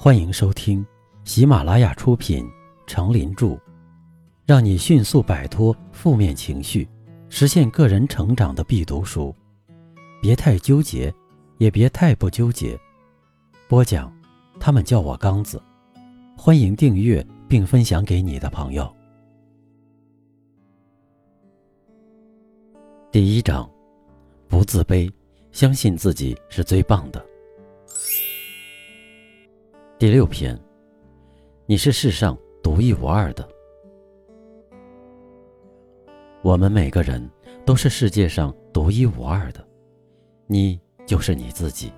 欢迎收听喜马拉雅出品《成林著》，让你迅速摆脱负面情绪，实现个人成长的必读书。别太纠结，也别太不纠结。播讲，他们叫我刚子。欢迎订阅并分享给你的朋友。第一章，不自卑，相信自己是最棒的。第六篇，你是世上独一无二的。我们每个人都是世界上独一无二的，你就是你自己，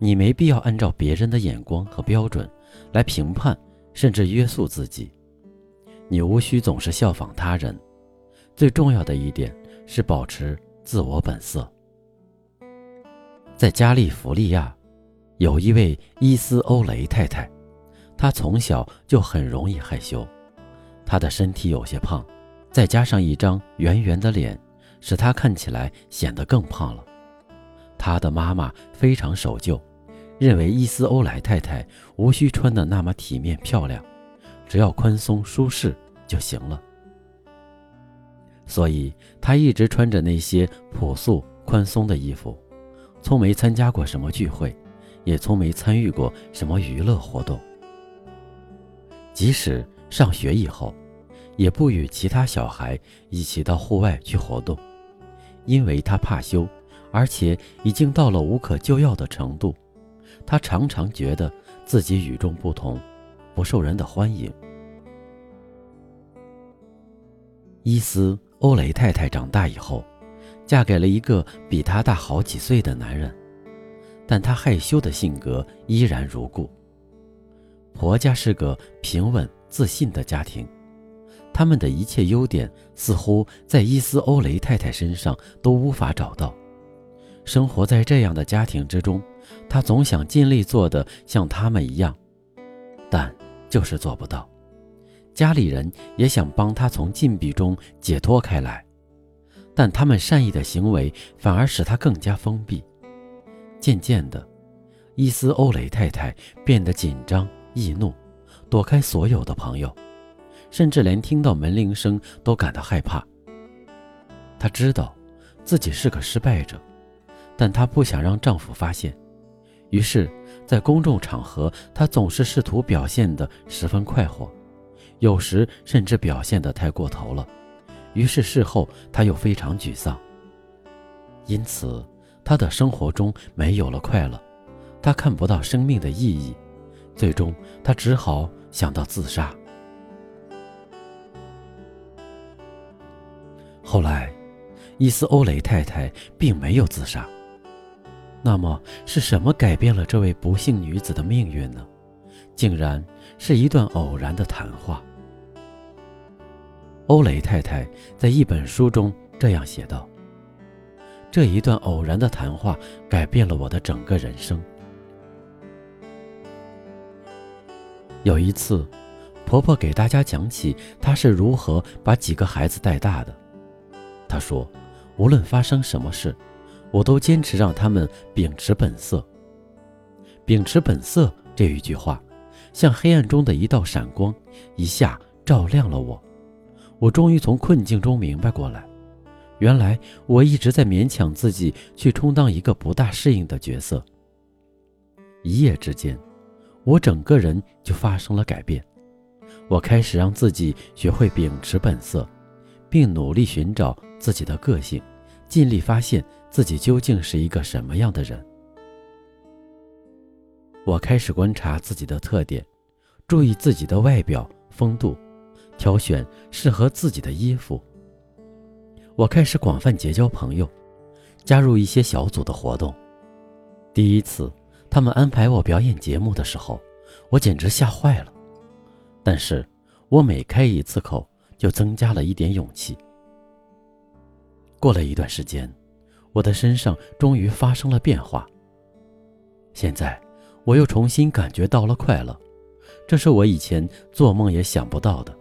你没必要按照别人的眼光和标准来评判甚至约束自己，你无需总是效仿他人，最重要的一点是保持自我本色。在加利福利亚。有一位伊斯欧雷太太，她从小就很容易害羞，她的身体有些胖，再加上一张圆圆的脸，使她看起来显得更胖了。她的妈妈非常守旧，认为伊斯欧莱太太无需穿得那么体面漂亮，只要宽松舒适就行了。所以她一直穿着那些朴素宽松的衣服，从没参加过什么聚会。也从没参与过什么娱乐活动，即使上学以后，也不与其他小孩一起到户外去活动，因为他怕羞，而且已经到了无可救药的程度。他常常觉得自己与众不同，不受人的欢迎。伊斯欧雷太太长大以后，嫁给了一个比她大好几岁的男人。但她害羞的性格依然如故。婆家是个平稳自信的家庭，他们的一切优点似乎在伊斯欧雷太太身上都无法找到。生活在这样的家庭之中，她总想尽力做的像他们一样，但就是做不到。家里人也想帮她从禁闭中解脱开来，但他们善意的行为反而使她更加封闭。渐渐的，伊斯欧雷太太变得紧张易怒，躲开所有的朋友，甚至连听到门铃声都感到害怕。她知道自己是个失败者，但她不想让丈夫发现，于是，在公众场合，她总是试图表现得十分快活，有时甚至表现得太过头了。于是事后，她又非常沮丧。因此。他的生活中没有了快乐，他看不到生命的意义，最终他只好想到自杀。后来，伊斯欧雷太太并没有自杀。那么是什么改变了这位不幸女子的命运呢？竟然是一段偶然的谈话。欧雷太太在一本书中这样写道。这一段偶然的谈话改变了我的整个人生。有一次，婆婆给大家讲起她是如何把几个孩子带大的。她说：“无论发生什么事，我都坚持让他们秉持本色。秉持本色这一句话，像黑暗中的一道闪光，一下照亮了我。我终于从困境中明白过来。”原来我一直在勉强自己去充当一个不大适应的角色。一夜之间，我整个人就发生了改变。我开始让自己学会秉持本色，并努力寻找自己的个性，尽力发现自己究竟是一个什么样的人。我开始观察自己的特点，注意自己的外表风度，挑选适合自己的衣服。我开始广泛结交朋友，加入一些小组的活动。第一次，他们安排我表演节目的时候，我简直吓坏了。但是，我每开一次口，就增加了一点勇气。过了一段时间，我的身上终于发生了变化。现在，我又重新感觉到了快乐，这是我以前做梦也想不到的。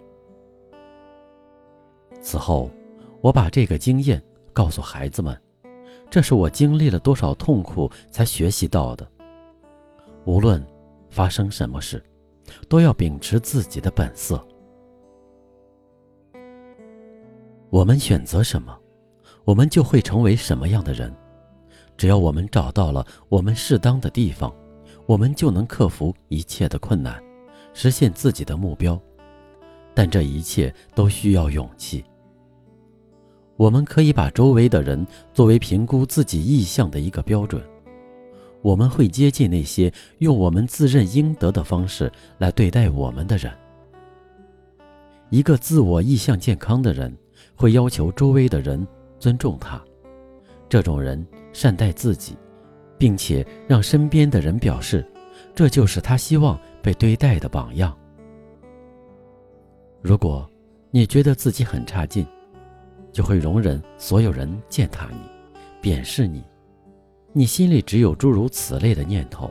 此后。我把这个经验告诉孩子们，这是我经历了多少痛苦才学习到的。无论发生什么事，都要秉持自己的本色。我们选择什么，我们就会成为什么样的人。只要我们找到了我们适当的地方，我们就能克服一切的困难，实现自己的目标。但这一切都需要勇气。我们可以把周围的人作为评估自己意向的一个标准。我们会接近那些用我们自认应得的方式来对待我们的人。一个自我意向健康的人会要求周围的人尊重他。这种人善待自己，并且让身边的人表示，这就是他希望被对待的榜样。如果你觉得自己很差劲，就会容忍所有人践踏你、贬视你。你心里只有诸如此类的念头。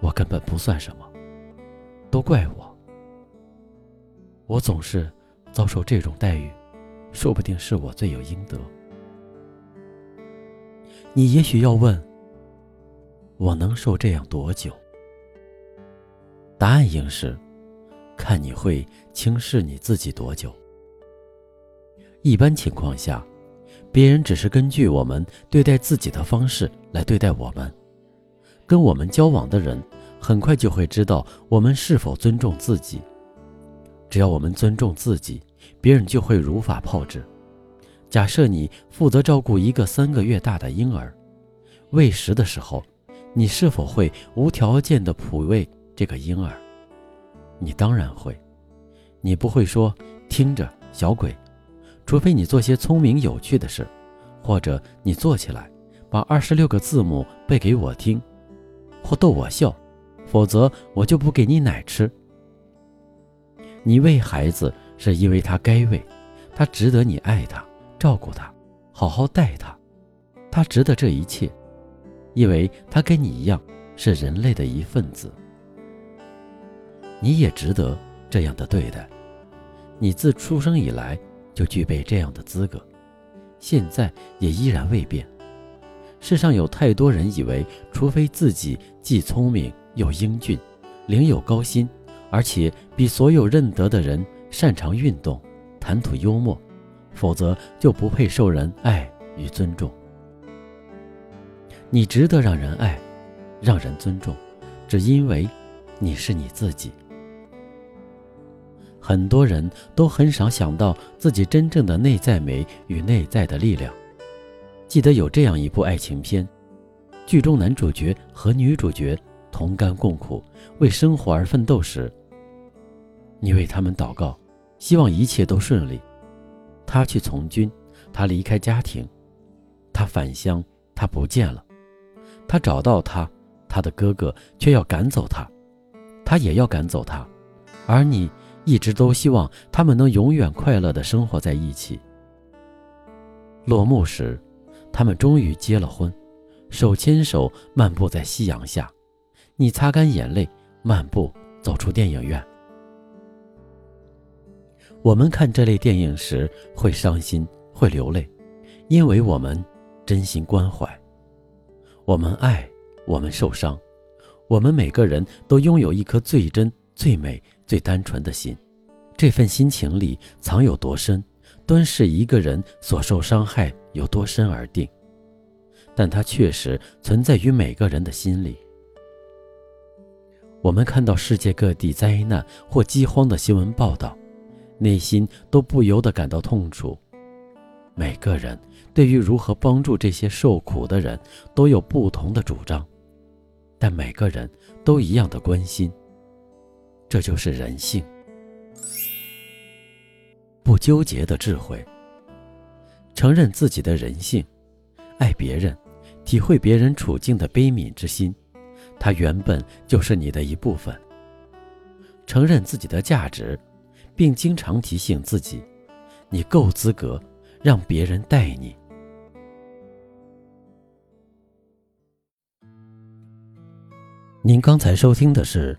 我根本不算什么，都怪我。我总是遭受这种待遇，说不定是我罪有应得。你也许要问：我能受这样多久？答案应是：看你会轻视你自己多久。一般情况下，别人只是根据我们对待自己的方式来对待我们。跟我们交往的人，很快就会知道我们是否尊重自己。只要我们尊重自己，别人就会如法炮制。假设你负责照顾一个三个月大的婴儿，喂食的时候，你是否会无条件的哺喂这个婴儿？你当然会。你不会说听着，小鬼，除非你做些聪明有趣的事，或者你坐起来把二十六个字母背给我听，或逗我笑，否则我就不给你奶吃。你喂孩子是因为他该喂，他值得你爱他。照顾他，好好待他，他值得这一切，因为他跟你一样是人类的一份子。你也值得这样的对待，你自出生以来就具备这样的资格，现在也依然未变。世上有太多人以为，除非自己既聪明又英俊，领有高薪，而且比所有认得的人擅长运动，谈吐幽默。否则就不配受人爱与尊重。你值得让人爱，让人尊重，只因为你是你自己。很多人都很少想到自己真正的内在美与内在的力量。记得有这样一部爱情片，剧中男主角和女主角同甘共苦，为生活而奋斗时，你为他们祷告，希望一切都顺利。他去从军，他离开家庭，他返乡，他不见了。他找到他，他的哥哥却要赶走他，他也要赶走他。而你一直都希望他们能永远快乐的生活在一起。落幕时，他们终于结了婚，手牵手漫步在夕阳下。你擦干眼泪，漫步走出电影院。我们看这类电影时会伤心，会流泪，因为我们真心关怀，我们爱，我们受伤，我们每个人都拥有一颗最真、最美、最单纯的心。这份心情里藏有多深，端视一个人所受伤害有多深而定。但它确实存在于每个人的心里。我们看到世界各地灾难或饥荒的新闻报道。内心都不由得感到痛楚。每个人对于如何帮助这些受苦的人都有不同的主张，但每个人都一样的关心。这就是人性。不纠结的智慧，承认自己的人性，爱别人，体会别人处境的悲悯之心，它原本就是你的一部分。承认自己的价值。并经常提醒自己，你够资格让别人带你。您刚才收听的是